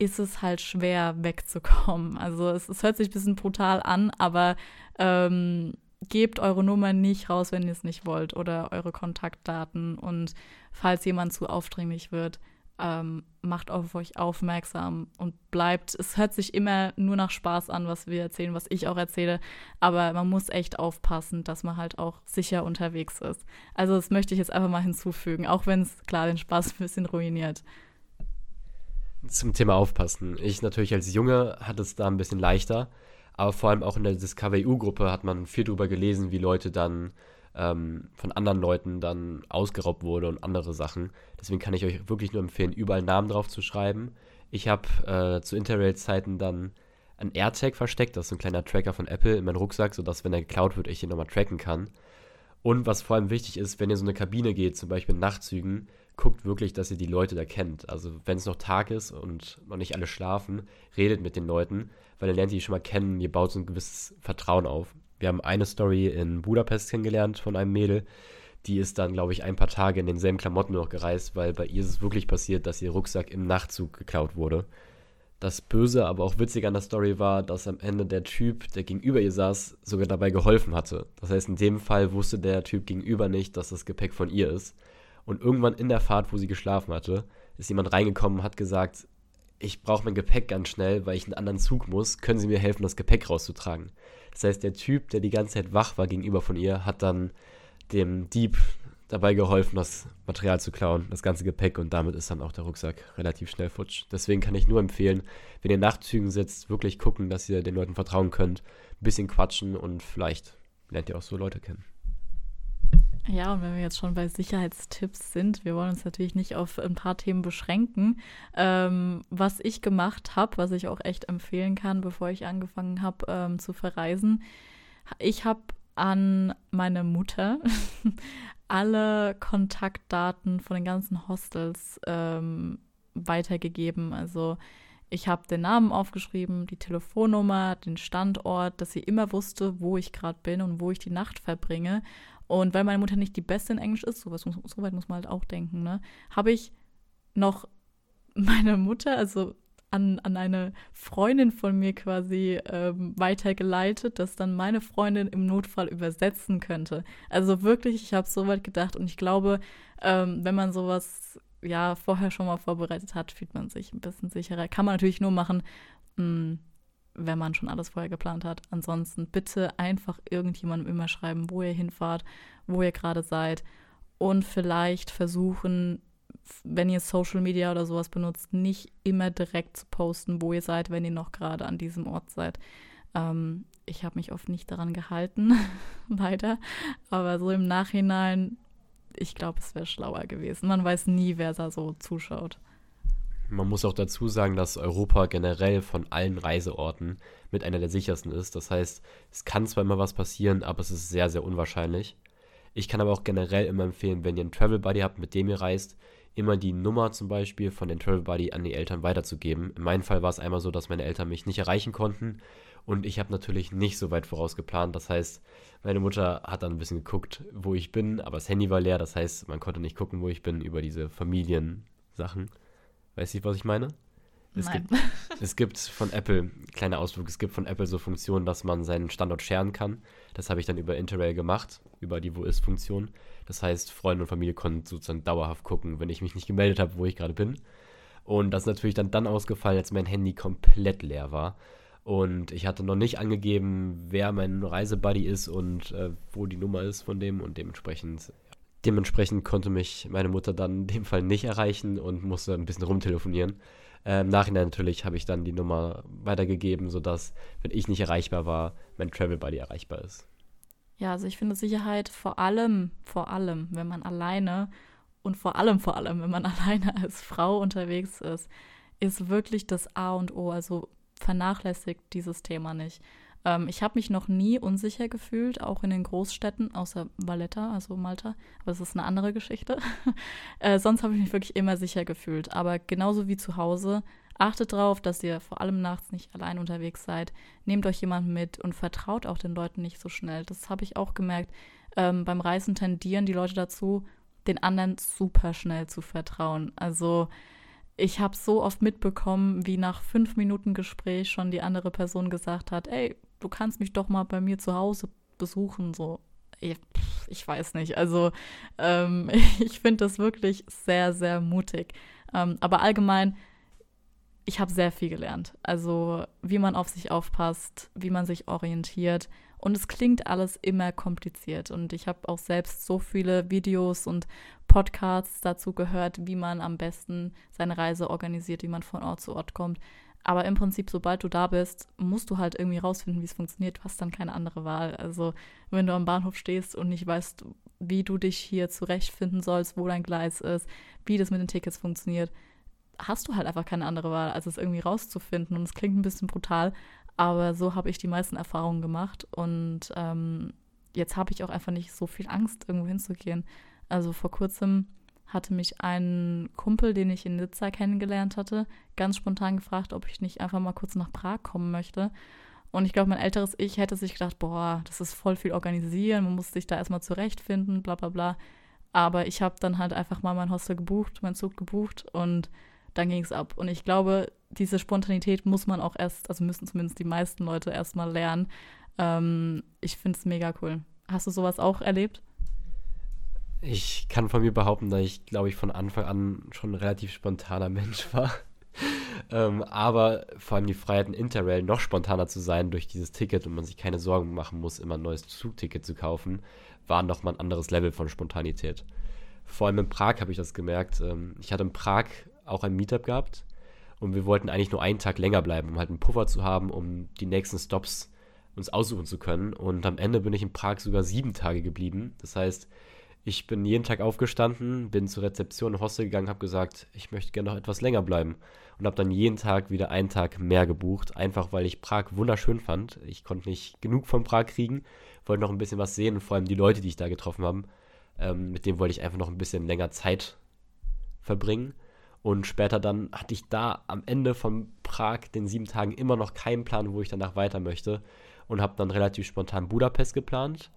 ist es halt schwer wegzukommen. Also es, es hört sich ein bisschen brutal an, aber ähm, gebt eure Nummer nicht raus, wenn ihr es nicht wollt oder eure Kontaktdaten. Und falls jemand zu aufdringlich wird, ähm, macht auf euch aufmerksam und bleibt. Es hört sich immer nur nach Spaß an, was wir erzählen, was ich auch erzähle. Aber man muss echt aufpassen, dass man halt auch sicher unterwegs ist. Also das möchte ich jetzt einfach mal hinzufügen, auch wenn es klar den Spaß ein bisschen ruiniert zum Thema Aufpassen. Ich natürlich als Junge hatte es da ein bisschen leichter, aber vor allem auch in der Discover-EU-Gruppe hat man viel darüber gelesen, wie Leute dann ähm, von anderen Leuten dann ausgeraubt wurde und andere Sachen. Deswegen kann ich euch wirklich nur empfehlen, überall Namen drauf zu schreiben. Ich habe äh, zu Interrail-Zeiten dann ein AirTag versteckt, das ist ein kleiner Tracker von Apple in meinen Rucksack, sodass, wenn er geklaut wird, ich ihn nochmal tracken kann. Und was vor allem wichtig ist, wenn ihr so eine Kabine geht, zum Beispiel in Nachtzügen, guckt wirklich, dass ihr die Leute da kennt. Also wenn es noch Tag ist und noch nicht alle schlafen, redet mit den Leuten, weil dann lernt ihr die schon mal kennen, ihr baut so ein gewisses Vertrauen auf. Wir haben eine Story in Budapest kennengelernt von einem Mädel, die ist dann, glaube ich, ein paar Tage in denselben Klamotten noch gereist, weil bei ihr ist es wirklich passiert, dass ihr Rucksack im Nachtzug geklaut wurde. Das Böse, aber auch Witzige an der Story war, dass am Ende der Typ, der gegenüber ihr saß, sogar dabei geholfen hatte. Das heißt, in dem Fall wusste der Typ gegenüber nicht, dass das Gepäck von ihr ist. Und irgendwann in der Fahrt, wo sie geschlafen hatte, ist jemand reingekommen und hat gesagt, ich brauche mein Gepäck ganz schnell, weil ich einen anderen Zug muss. Können Sie mir helfen, das Gepäck rauszutragen? Das heißt, der Typ, der die ganze Zeit wach war gegenüber von ihr, hat dann dem Dieb dabei geholfen, das Material zu klauen, das ganze Gepäck und damit ist dann auch der Rucksack relativ schnell futsch. Deswegen kann ich nur empfehlen, wenn ihr Nachtzügen sitzt, wirklich gucken, dass ihr den Leuten vertrauen könnt, ein bisschen quatschen und vielleicht lernt ihr auch so Leute kennen. Ja, und wenn wir jetzt schon bei Sicherheitstipps sind, wir wollen uns natürlich nicht auf ein paar Themen beschränken. Ähm, was ich gemacht habe, was ich auch echt empfehlen kann, bevor ich angefangen habe ähm, zu verreisen, ich habe an meine Mutter alle Kontaktdaten von den ganzen Hostels ähm, weitergegeben. Also ich habe den Namen aufgeschrieben, die Telefonnummer, den Standort, dass sie immer wusste, wo ich gerade bin und wo ich die Nacht verbringe. Und weil meine Mutter nicht die Beste in Englisch ist, sowas, so weit muss man halt auch denken, ne, habe ich noch meine Mutter, also an, an eine Freundin von mir quasi ähm, weitergeleitet, dass dann meine Freundin im Notfall übersetzen könnte. Also wirklich, ich habe so weit gedacht und ich glaube, ähm, wenn man sowas ja vorher schon mal vorbereitet hat, fühlt man sich ein bisschen sicherer. Kann man natürlich nur machen, mh, hm, wenn man schon alles vorher geplant hat. Ansonsten bitte einfach irgendjemandem immer schreiben, wo ihr hinfahrt, wo ihr gerade seid und vielleicht versuchen, wenn ihr Social Media oder sowas benutzt, nicht immer direkt zu posten, wo ihr seid, wenn ihr noch gerade an diesem Ort seid. Ähm, ich habe mich oft nicht daran gehalten, leider. Aber so im Nachhinein, ich glaube, es wäre schlauer gewesen. Man weiß nie, wer da so zuschaut. Man muss auch dazu sagen, dass Europa generell von allen Reiseorten mit einer der sichersten ist. Das heißt, es kann zwar immer was passieren, aber es ist sehr, sehr unwahrscheinlich. Ich kann aber auch generell immer empfehlen, wenn ihr einen Travel Buddy habt, mit dem ihr reist, immer die Nummer zum Beispiel von den Travel Buddy an die Eltern weiterzugeben. In meinem Fall war es einmal so, dass meine Eltern mich nicht erreichen konnten und ich habe natürlich nicht so weit vorausgeplant. Das heißt, meine Mutter hat dann ein bisschen geguckt, wo ich bin, aber das Handy war leer. Das heißt, man konnte nicht gucken, wo ich bin über diese Familiensachen. Weißt du, was ich meine? Es Nein. gibt, es gibt von Apple, kleiner Ausflug, es gibt von Apple so Funktionen, dass man seinen Standort scheren kann. Das habe ich dann über Interrail gemacht, über die Wo ist-Funktion. Das heißt, Freunde und Familie konnten sozusagen dauerhaft gucken, wenn ich mich nicht gemeldet habe, wo ich gerade bin. Und das ist natürlich dann, dann ausgefallen, als mein Handy komplett leer war. Und ich hatte noch nicht angegeben, wer mein Reisebuddy ist und äh, wo die Nummer ist von dem. Und dementsprechend Dementsprechend konnte mich meine Mutter dann in dem Fall nicht erreichen und musste ein bisschen rumtelefonieren. Äh, Im Nachhinein natürlich habe ich dann die Nummer weitergegeben, sodass, wenn ich nicht erreichbar war, mein Travel Buddy erreichbar ist. Ja, also ich finde Sicherheit vor allem, vor allem, wenn man alleine und vor allem, vor allem, wenn man alleine als Frau unterwegs ist, ist wirklich das A und O. Also vernachlässigt dieses Thema nicht. Ähm, ich habe mich noch nie unsicher gefühlt, auch in den Großstädten, außer Valletta, also Malta. Aber das ist eine andere Geschichte. äh, sonst habe ich mich wirklich immer sicher gefühlt. Aber genauso wie zu Hause, achtet darauf, dass ihr vor allem nachts nicht allein unterwegs seid. Nehmt euch jemanden mit und vertraut auch den Leuten nicht so schnell. Das habe ich auch gemerkt. Ähm, beim Reisen tendieren die Leute dazu, den anderen super schnell zu vertrauen. Also ich habe so oft mitbekommen, wie nach fünf Minuten Gespräch schon die andere Person gesagt hat, ey, du kannst mich doch mal bei mir zu Hause besuchen, so. Ich, weiß nicht. Also ähm, ich finde das wirklich sehr, sehr mutig. Ähm, aber allgemein, ich habe sehr viel gelernt. Also wie man auf sich aufpasst, wie man sich orientiert. Und es klingt alles immer kompliziert. Und ich habe auch selbst so viele Videos und Podcasts dazu gehört, wie man am besten seine Reise organisiert, wie man von Ort zu Ort kommt. Aber im Prinzip, sobald du da bist, musst du halt irgendwie rausfinden, wie es funktioniert. Du hast dann keine andere Wahl. Also, wenn du am Bahnhof stehst und nicht weißt, wie du dich hier zurechtfinden sollst, wo dein Gleis ist, wie das mit den Tickets funktioniert, hast du halt einfach keine andere Wahl, als es irgendwie rauszufinden. Und es klingt ein bisschen brutal, aber so habe ich die meisten Erfahrungen gemacht. Und ähm, jetzt habe ich auch einfach nicht so viel Angst, irgendwo hinzugehen. Also vor kurzem hatte mich ein Kumpel, den ich in Nizza kennengelernt hatte, ganz spontan gefragt, ob ich nicht einfach mal kurz nach Prag kommen möchte. Und ich glaube, mein älteres Ich hätte sich gedacht, boah, das ist voll viel organisieren, man muss sich da erstmal zurechtfinden, bla bla bla. Aber ich habe dann halt einfach mal mein Hostel gebucht, meinen Zug gebucht und dann ging es ab. Und ich glaube, diese Spontanität muss man auch erst, also müssen zumindest die meisten Leute erstmal lernen. Ähm, ich finde es mega cool. Hast du sowas auch erlebt? Ich kann von mir behaupten, dass ich, glaube ich, von Anfang an schon ein relativ spontaner Mensch war. ähm, aber vor allem die Freiheit in Interrail noch spontaner zu sein durch dieses Ticket und man sich keine Sorgen machen muss, immer ein neues Zugticket zu kaufen, war nochmal ein anderes Level von Spontanität. Vor allem in Prag habe ich das gemerkt. Ähm, ich hatte in Prag auch ein Meetup gehabt und wir wollten eigentlich nur einen Tag länger bleiben, um halt einen Puffer zu haben, um die nächsten Stops uns aussuchen zu können. Und am Ende bin ich in Prag sogar sieben Tage geblieben. Das heißt, ich bin jeden Tag aufgestanden, bin zur Rezeption im Hostel gegangen, habe gesagt, ich möchte gerne noch etwas länger bleiben und habe dann jeden Tag wieder einen Tag mehr gebucht, einfach weil ich Prag wunderschön fand. Ich konnte nicht genug von Prag kriegen, wollte noch ein bisschen was sehen und vor allem die Leute, die ich da getroffen habe, ähm, mit denen wollte ich einfach noch ein bisschen länger Zeit verbringen. Und später dann hatte ich da am Ende von Prag den sieben Tagen immer noch keinen Plan, wo ich danach weiter möchte und habe dann relativ spontan Budapest geplant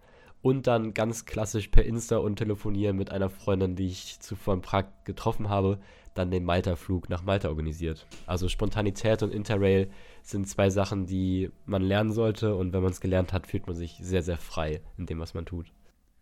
und dann ganz klassisch per Insta und telefonieren mit einer Freundin, die ich zuvor in Prag getroffen habe, dann den Malta-Flug nach Malta organisiert. Also Spontanität und Interrail sind zwei Sachen, die man lernen sollte und wenn man es gelernt hat, fühlt man sich sehr, sehr frei in dem, was man tut.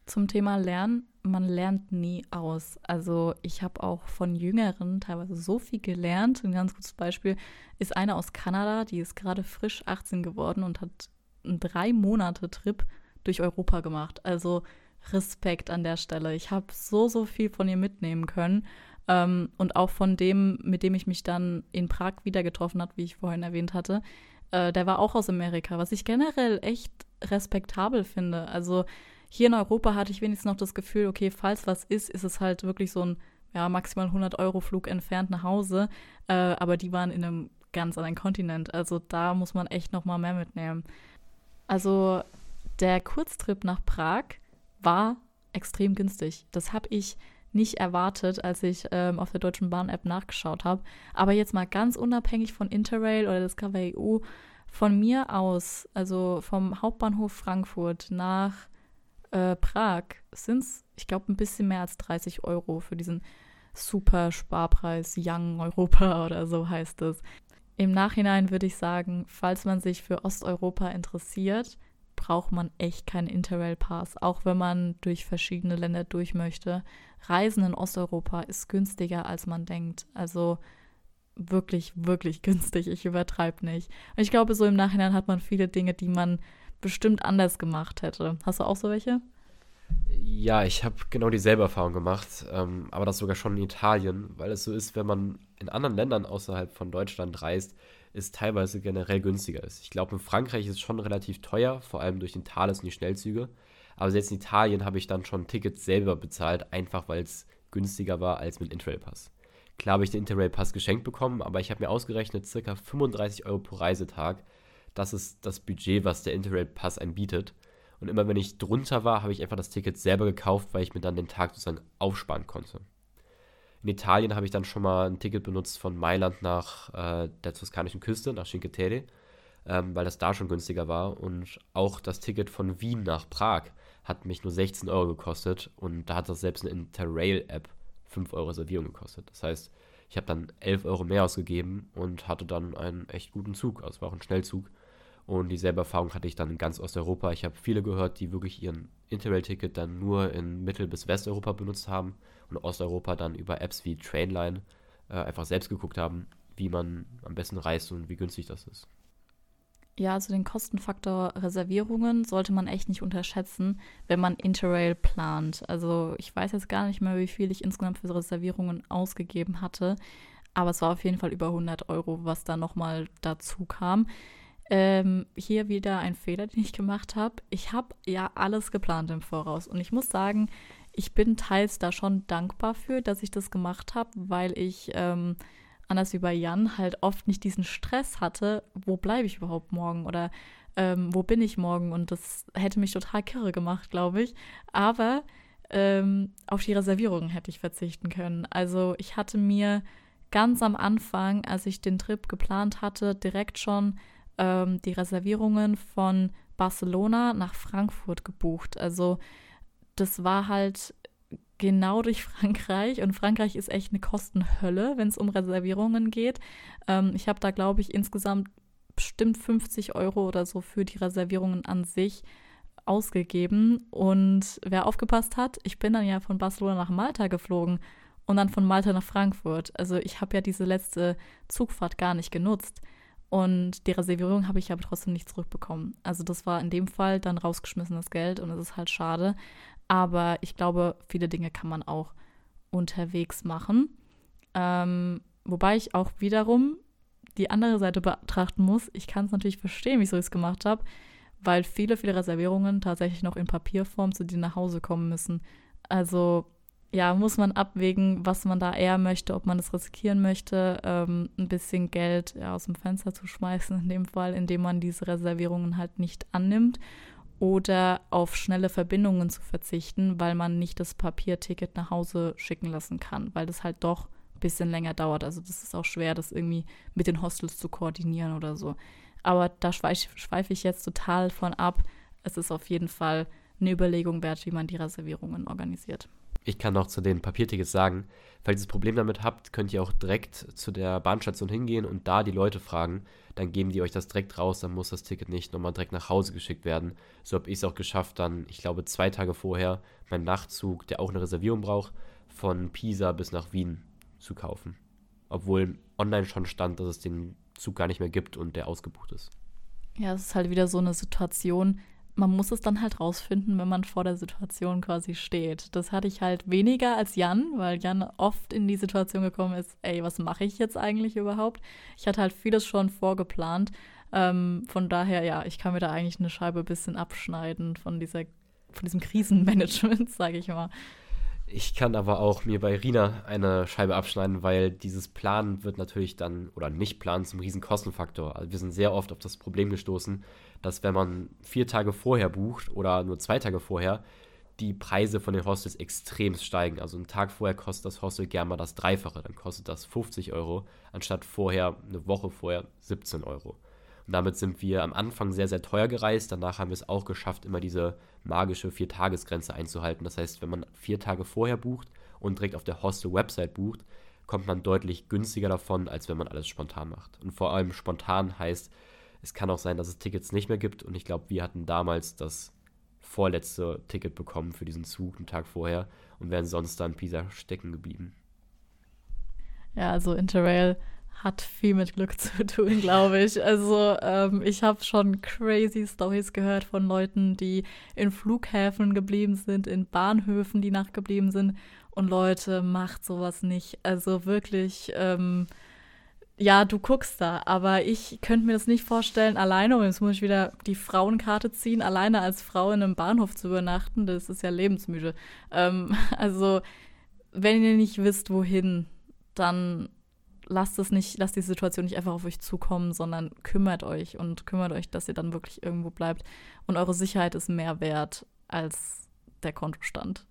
Zum Thema Lernen, man lernt nie aus. Also ich habe auch von Jüngeren teilweise so viel gelernt. Ein ganz gutes Beispiel ist eine aus Kanada, die ist gerade frisch 18 geworden und hat einen drei Monate Trip durch Europa gemacht. Also Respekt an der Stelle. Ich habe so, so viel von ihr mitnehmen können. Ähm, und auch von dem, mit dem ich mich dann in Prag wieder getroffen habe, wie ich vorhin erwähnt hatte. Äh, der war auch aus Amerika, was ich generell echt respektabel finde. Also hier in Europa hatte ich wenigstens noch das Gefühl, okay, falls was ist, ist es halt wirklich so ein ja, maximal 100 Euro Flug entfernt nach Hause. Äh, aber die waren in einem ganz anderen Kontinent. Also da muss man echt noch mal mehr mitnehmen. Also der Kurztrip nach Prag war extrem günstig. Das habe ich nicht erwartet, als ich ähm, auf der Deutschen Bahn-App nachgeschaut habe. Aber jetzt mal ganz unabhängig von Interrail oder Discover EU, von mir aus, also vom Hauptbahnhof Frankfurt nach äh, Prag, sind es, ich glaube, ein bisschen mehr als 30 Euro für diesen super Sparpreis Young Europa oder so heißt es. Im Nachhinein würde ich sagen, falls man sich für Osteuropa interessiert, braucht man echt keinen Interrail-Pass, auch wenn man durch verschiedene Länder durch möchte. Reisen in Osteuropa ist günstiger, als man denkt. Also wirklich, wirklich günstig. Ich übertreibe nicht. Und ich glaube, so im Nachhinein hat man viele Dinge, die man bestimmt anders gemacht hätte. Hast du auch so welche? Ja, ich habe genau dieselbe Erfahrung gemacht, ähm, aber das sogar schon in Italien, weil es so ist, wenn man in anderen Ländern außerhalb von Deutschland reist, ist teilweise generell günstiger ist. Ich glaube, in Frankreich ist es schon relativ teuer, vor allem durch den Thales und die Schnellzüge. Aber selbst in Italien habe ich dann schon Tickets selber bezahlt, einfach weil es günstiger war als mit Interrail-Pass. Klar habe ich den Interrail-Pass geschenkt bekommen, aber ich habe mir ausgerechnet, circa 35 Euro pro Reisetag. Das ist das Budget, was der Interrail-Pass einem bietet. Und immer wenn ich drunter war, habe ich einfach das Ticket selber gekauft, weil ich mir dann den Tag sozusagen aufsparen konnte. In Italien habe ich dann schon mal ein Ticket benutzt von Mailand nach äh, der toskanischen Küste, nach Cinque Terre, ähm, weil das da schon günstiger war. Und auch das Ticket von Wien nach Prag hat mich nur 16 Euro gekostet und da hat das selbst eine Interrail-App 5 Euro Reservierung gekostet. Das heißt, ich habe dann 11 Euro mehr ausgegeben und hatte dann einen echt guten Zug. Also es war auch ein Schnellzug. Und dieselbe Erfahrung hatte ich dann in ganz Osteuropa. Ich habe viele gehört, die wirklich ihren Interrail-Ticket dann nur in Mittel- bis Westeuropa benutzt haben und Osteuropa dann über Apps wie Trainline äh, einfach selbst geguckt haben, wie man am besten reist und wie günstig das ist. Ja, also den Kostenfaktor Reservierungen sollte man echt nicht unterschätzen, wenn man Interrail plant. Also ich weiß jetzt gar nicht mehr, wie viel ich insgesamt für Reservierungen ausgegeben hatte, aber es war auf jeden Fall über 100 Euro, was da nochmal dazu kam. Ähm, hier wieder ein Fehler, den ich gemacht habe. Ich habe ja alles geplant im Voraus und ich muss sagen, ich bin teils da schon dankbar für, dass ich das gemacht habe, weil ich ähm, anders wie bei Jan halt oft nicht diesen Stress hatte, wo bleibe ich überhaupt morgen oder ähm, wo bin ich morgen und das hätte mich total kirre gemacht, glaube ich. Aber ähm, auf die Reservierungen hätte ich verzichten können. Also ich hatte mir ganz am Anfang, als ich den Trip geplant hatte, direkt schon ähm, die Reservierungen von Barcelona nach Frankfurt gebucht. Also das war halt genau durch Frankreich und Frankreich ist echt eine Kostenhölle, wenn es um Reservierungen geht. Ähm, ich habe da, glaube ich, insgesamt bestimmt 50 Euro oder so für die Reservierungen an sich ausgegeben. Und wer aufgepasst hat, ich bin dann ja von Barcelona nach Malta geflogen. und dann von Malta nach Frankfurt. Also ich habe ja diese letzte Zugfahrt gar nicht genutzt. Und die Reservierung habe ich aber trotzdem nicht zurückbekommen. Also das war in dem Fall dann rausgeschmissenes Geld und es ist halt schade. Aber ich glaube, viele Dinge kann man auch unterwegs machen. Ähm, wobei ich auch wiederum die andere Seite betrachten muss. Ich kann es natürlich verstehen, wieso ich es gemacht habe, weil viele, viele Reservierungen tatsächlich noch in Papierform zu dir nach Hause kommen müssen. Also ja, muss man abwägen, was man da eher möchte, ob man das riskieren möchte, ähm, ein bisschen Geld ja, aus dem Fenster zu schmeißen, in dem Fall, indem man diese Reservierungen halt nicht annimmt oder auf schnelle Verbindungen zu verzichten, weil man nicht das Papierticket nach Hause schicken lassen kann, weil das halt doch ein bisschen länger dauert. Also das ist auch schwer, das irgendwie mit den Hostels zu koordinieren oder so. Aber da schweife schweif ich jetzt total von ab. Es ist auf jeden Fall eine Überlegung wert, wie man die Reservierungen organisiert. Ich kann noch zu den Papiertickets sagen, falls ihr das Problem damit habt, könnt ihr auch direkt zu der Bahnstation hingehen und da die Leute fragen. Dann geben die euch das direkt raus, dann muss das Ticket nicht nochmal direkt nach Hause geschickt werden. So habe ich es auch geschafft, dann, ich glaube, zwei Tage vorher meinen Nachtzug, der auch eine Reservierung braucht, von Pisa bis nach Wien zu kaufen. Obwohl online schon stand, dass es den Zug gar nicht mehr gibt und der ausgebucht ist. Ja, es ist halt wieder so eine Situation, man muss es dann halt rausfinden, wenn man vor der Situation quasi steht. Das hatte ich halt weniger als Jan, weil Jan oft in die Situation gekommen ist, ey, was mache ich jetzt eigentlich überhaupt? Ich hatte halt vieles schon vorgeplant. Ähm, von daher, ja, ich kann mir da eigentlich eine Scheibe ein bisschen abschneiden von dieser, von diesem Krisenmanagement, sage ich mal. Ich kann aber auch mir bei Rina eine Scheibe abschneiden, weil dieses Planen wird natürlich dann, oder nicht planen, zum riesen Kostenfaktor. Also wir sind sehr oft auf das Problem gestoßen, dass wenn man vier Tage vorher bucht oder nur zwei Tage vorher, die Preise von den Hostels extrem steigen. Also einen Tag vorher kostet das Hostel gerne mal das Dreifache. Dann kostet das 50 Euro, anstatt vorher, eine Woche vorher, 17 Euro. Und damit sind wir am Anfang sehr, sehr teuer gereist. Danach haben wir es auch geschafft, immer diese magische Vier-Tages-Grenze einzuhalten. Das heißt, wenn man vier Tage vorher bucht und direkt auf der Hostel-Website bucht, kommt man deutlich günstiger davon, als wenn man alles spontan macht. Und vor allem spontan heißt, es kann auch sein, dass es Tickets nicht mehr gibt. Und ich glaube, wir hatten damals das vorletzte Ticket bekommen für diesen Zug einen Tag vorher und wären sonst da in Pisa stecken geblieben. Ja, also Interrail hat viel mit Glück zu tun, glaube ich. Also ähm, ich habe schon crazy Stories gehört von Leuten, die in Flughäfen geblieben sind, in Bahnhöfen, die nachgeblieben sind. Und Leute, macht sowas nicht. Also wirklich, ähm, ja, du guckst da, aber ich könnte mir das nicht vorstellen, alleine, und jetzt muss ich wieder die Frauenkarte ziehen, alleine als Frau in einem Bahnhof zu übernachten, das ist ja lebensmüde. Ähm, also, wenn ihr nicht wisst, wohin, dann lasst es nicht, lasst die Situation nicht einfach auf euch zukommen, sondern kümmert euch und kümmert euch, dass ihr dann wirklich irgendwo bleibt. Und eure Sicherheit ist mehr wert als der Kontostand.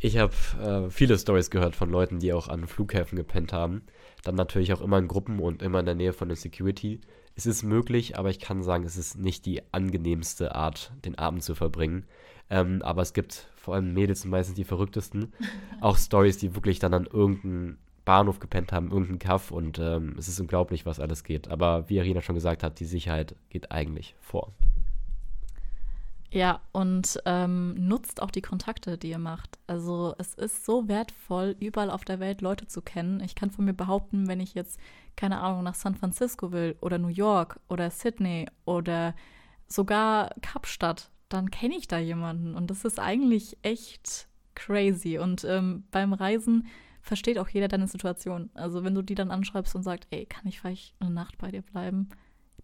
Ich habe äh, viele Stories gehört von Leuten, die auch an Flughäfen gepennt haben. Dann natürlich auch immer in Gruppen und immer in der Nähe von der Security. Es ist möglich, aber ich kann sagen, es ist nicht die angenehmste Art, den Abend zu verbringen. Ähm, aber es gibt vor allem Mädels sind meistens die verrücktesten. auch Stories, die wirklich dann an irgendeinem Bahnhof gepennt haben, irgendein Kaff und ähm, es ist unglaublich, was alles geht. Aber wie Arina schon gesagt hat, die Sicherheit geht eigentlich vor. Ja, und ähm, nutzt auch die Kontakte, die ihr macht. Also es ist so wertvoll, überall auf der Welt Leute zu kennen. Ich kann von mir behaupten, wenn ich jetzt, keine Ahnung, nach San Francisco will oder New York oder Sydney oder sogar Kapstadt, dann kenne ich da jemanden. Und das ist eigentlich echt crazy. Und ähm, beim Reisen versteht auch jeder deine Situation. Also wenn du die dann anschreibst und sagst, ey, kann ich vielleicht eine Nacht bei dir bleiben,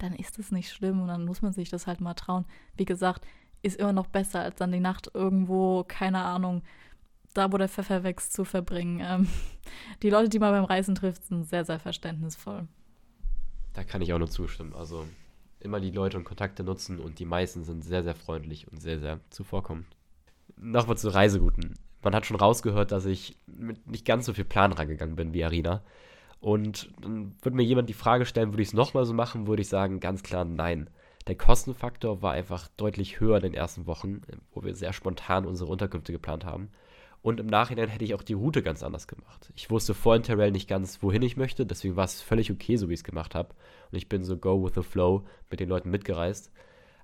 dann ist es nicht schlimm und dann muss man sich das halt mal trauen. Wie gesagt, ist immer noch besser, als dann die Nacht irgendwo, keine Ahnung, da wo der Pfeffer wächst, zu verbringen. Ähm, die Leute, die man beim Reisen trifft, sind sehr, sehr verständnisvoll. Da kann ich auch nur zustimmen. Also immer die Leute und Kontakte nutzen und die meisten sind sehr, sehr freundlich und sehr, sehr zuvorkommend. Nochmal zu Reiserouten man hat schon rausgehört, dass ich mit nicht ganz so viel Plan rangegangen bin wie Arena. Und dann würde mir jemand die Frage stellen, würde ich es nochmal so machen, würde ich sagen, ganz klar nein. Der Kostenfaktor war einfach deutlich höher in den ersten Wochen, wo wir sehr spontan unsere Unterkünfte geplant haben. Und im Nachhinein hätte ich auch die Route ganz anders gemacht. Ich wusste vor Interrail nicht ganz, wohin ich möchte, deswegen war es völlig okay, so wie ich es gemacht habe. Und ich bin so go with the flow mit den Leuten mitgereist.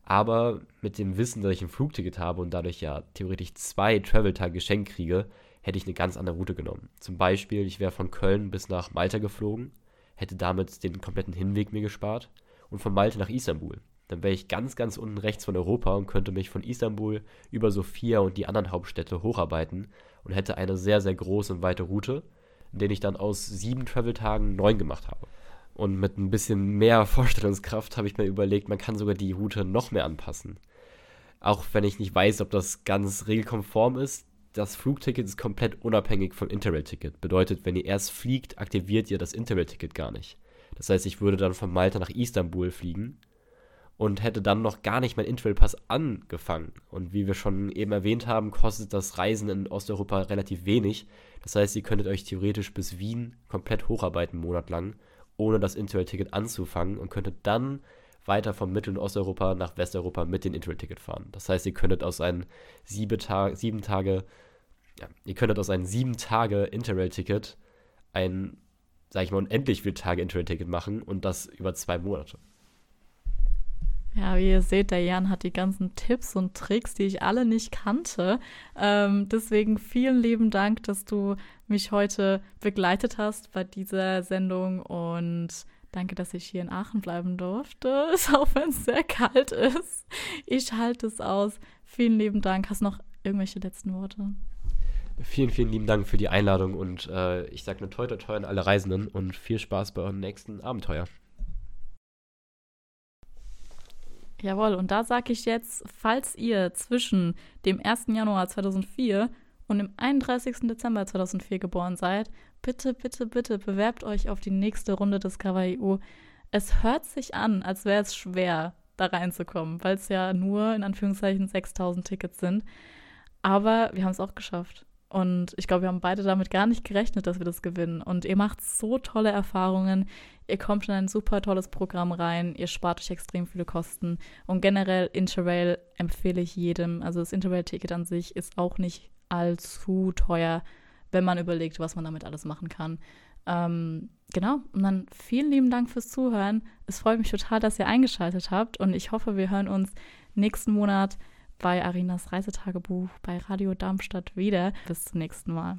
Aber mit dem Wissen, dass ich ein Flugticket habe und dadurch ja theoretisch zwei Travel-Tage geschenkt kriege, hätte ich eine ganz andere Route genommen. Zum Beispiel, ich wäre von Köln bis nach Malta geflogen, hätte damit den kompletten Hinweg mir gespart und von Malta nach Istanbul. Dann wäre ich ganz, ganz unten rechts von Europa und könnte mich von Istanbul über Sofia und die anderen Hauptstädte hocharbeiten und hätte eine sehr, sehr große und weite Route, in der ich dann aus sieben Travel-Tagen neun gemacht habe. Und mit ein bisschen mehr Vorstellungskraft habe ich mir überlegt, man kann sogar die Route noch mehr anpassen. Auch wenn ich nicht weiß, ob das ganz regelkonform ist, das Flugticket ist komplett unabhängig vom Interrail-Ticket. Bedeutet, wenn ihr erst fliegt, aktiviert ihr das Interrail-Ticket gar nicht. Das heißt, ich würde dann von Malta nach Istanbul fliegen und hätte dann noch gar nicht mein Interrail-Pass angefangen. Und wie wir schon eben erwähnt haben, kostet das Reisen in Osteuropa relativ wenig. Das heißt, ihr könntet euch theoretisch bis Wien komplett hocharbeiten, monatlang, ohne das Interrail-Ticket anzufangen und könntet dann weiter vom Mittel- und Osteuropa nach Westeuropa mit dem Interrail-Ticket fahren. Das heißt, ihr könntet aus einem sieben, sieben Tage, ja, ihr könntet aus einem sieben Tage Interrail-Ticket ein, sag ich mal, unendlich viele Tage Interrail-Ticket machen und das über zwei Monate. Ja, wie ihr seht, der Jan hat die ganzen Tipps und Tricks, die ich alle nicht kannte. Ähm, deswegen vielen lieben Dank, dass du mich heute begleitet hast bei dieser Sendung und danke, dass ich hier in Aachen bleiben durfte, auch wenn es sehr kalt ist. Ich halte es aus. Vielen lieben Dank. Hast noch irgendwelche letzten Worte? Vielen, vielen lieben Dank für die Einladung und äh, ich sage eine toi toi toi an alle Reisenden und viel Spaß bei euren nächsten Abenteuer. Jawohl, und da sage ich jetzt, falls ihr zwischen dem 1. Januar 2004 und dem 31. Dezember 2004 geboren seid, bitte, bitte, bitte bewerbt euch auf die nächste Runde des KWU. Es hört sich an, als wäre es schwer, da reinzukommen, weil es ja nur in Anführungszeichen 6000 Tickets sind. Aber wir haben es auch geschafft. Und ich glaube, wir haben beide damit gar nicht gerechnet, dass wir das gewinnen. Und ihr macht so tolle Erfahrungen. Ihr kommt in ein super tolles Programm rein. Ihr spart euch extrem viele Kosten. Und generell Interrail empfehle ich jedem. Also das Interrail-Ticket an sich ist auch nicht allzu teuer, wenn man überlegt, was man damit alles machen kann. Ähm, genau. Und dann vielen lieben Dank fürs Zuhören. Es freut mich total, dass ihr eingeschaltet habt. Und ich hoffe, wir hören uns nächsten Monat bei Arinas Reisetagebuch bei Radio Darmstadt wieder. Bis zum nächsten Mal.